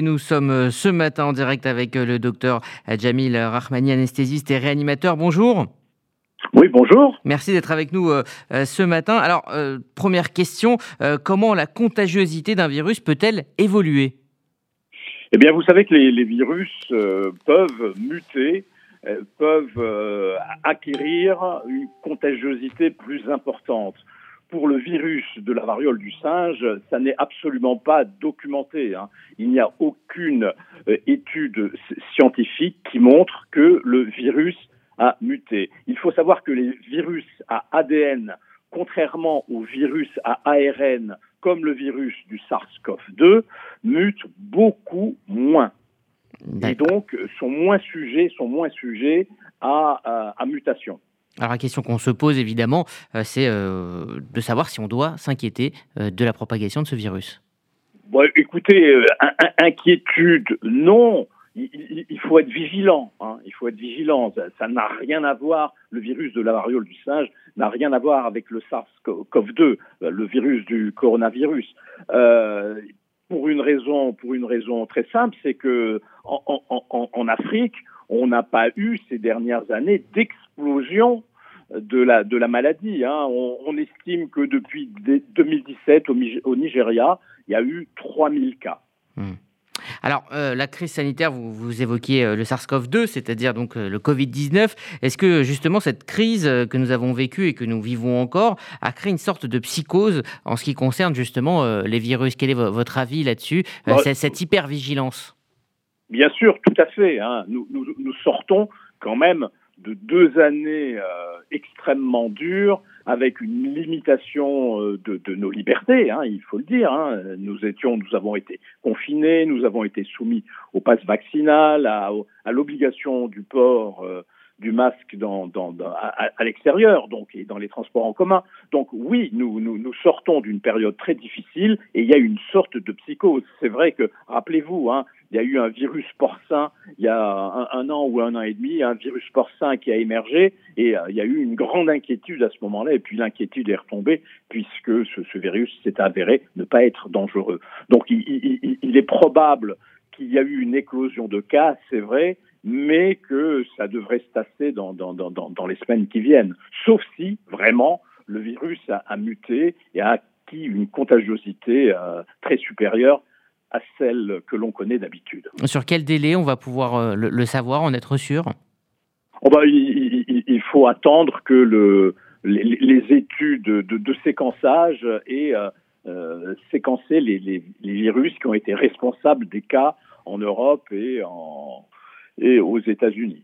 Nous sommes euh, ce matin en direct avec euh, le docteur Jamil Rahmani, anesthésiste et réanimateur. Bonjour. Oui, bonjour. Merci d'être avec nous euh, ce matin. Alors, première question, comment la contagiosité d'un virus peut-elle évoluer? Eh bien, vous savez que les, virus peuvent muter, peuvent acquérir une contagiosité plus importante pour le virus de la variole du singe, ça n'est absolument pas documenté. Hein. Il n'y a aucune euh, étude scientifique qui montre que le virus a muté. Il faut savoir que les virus à ADN, contrairement aux virus à ARN, comme le virus du SARS-CoV-2, mutent beaucoup moins. Et donc sont moins sujets, sont moins sujets à, à mutation. Alors la question qu'on se pose évidemment, euh, c'est euh, de savoir si on doit s'inquiéter euh, de la propagation de ce virus. Bon, écoutez, inquiétude, non. Il, faut être vigilant. Hein. Il faut être vigilant. Ça n'a rien à voir. Le virus de la variole du singe n'a rien à voir avec le SARS-CoV-2, le virus du coronavirus. pour une raison, pour une raison très simple, c'est que en, Afrique, on n'a pas eu ces dernières années d'explosion de la, de la maladie. Hein. On, estime que depuis 2017 au, au, Nigeria, il y a eu 3000 cas. Hmm. Alors, euh, la crise sanitaire, vous, vous évoquiez euh, le SARS-CoV-2, c'est-à-dire donc euh, le Covid-19. Est-ce que justement cette crise que nous avons vécue et que nous vivons encore a créé une sorte de psychose en ce qui concerne justement les virus? Quel est votre avis là-dessus bah, Cette hypervigilance? Bien sûr, tout à fait. Hein. Nous, nous, nous, sortons quand même de deux années euh, extrêmement dures, avec une limitation euh, de, de, nos libertés, hein, il faut le dire. Hein. Nous étions, nous avons été confinés, nous avons été soumis au pass vaccinal, à, à l'obligation du port euh, du masque dans, dans, à, à l'extérieur, donc et dans les transports en commun. Donc oui, nous, nous, nous sortons d'une période très difficile et il y a une sorte de psychose. C'est vrai que, rappelez-vous, hein, il y a eu un virus porcin il y a un, an ou un an et demi, un virus porcin qui a émergé et euh, il y a eu une grande inquiétude à ce moment-là et puis l'inquiétude est retombée puisque ce, ce virus s'est avéré ne pas être dangereux. Donc il, il, il est probable qu'il y a eu une éclosion de cas, c'est vrai, mais que ça devrait se tasser dans, dans, dans, dans, les semaines qui viennent, sauf si vraiment le virus a, a muté et a acquis une contagiosité euh, très supérieure à celle que l'on connaît d'habitude. Sur quel délai on va pouvoir euh, le, savoir, en être sûr? Oh bah, il, faut attendre que le, les, études de, de, séquençage aient euh, euh, séquencé les, les, virus qui ont été responsables des cas en Europe et, en, et aux États-Unis.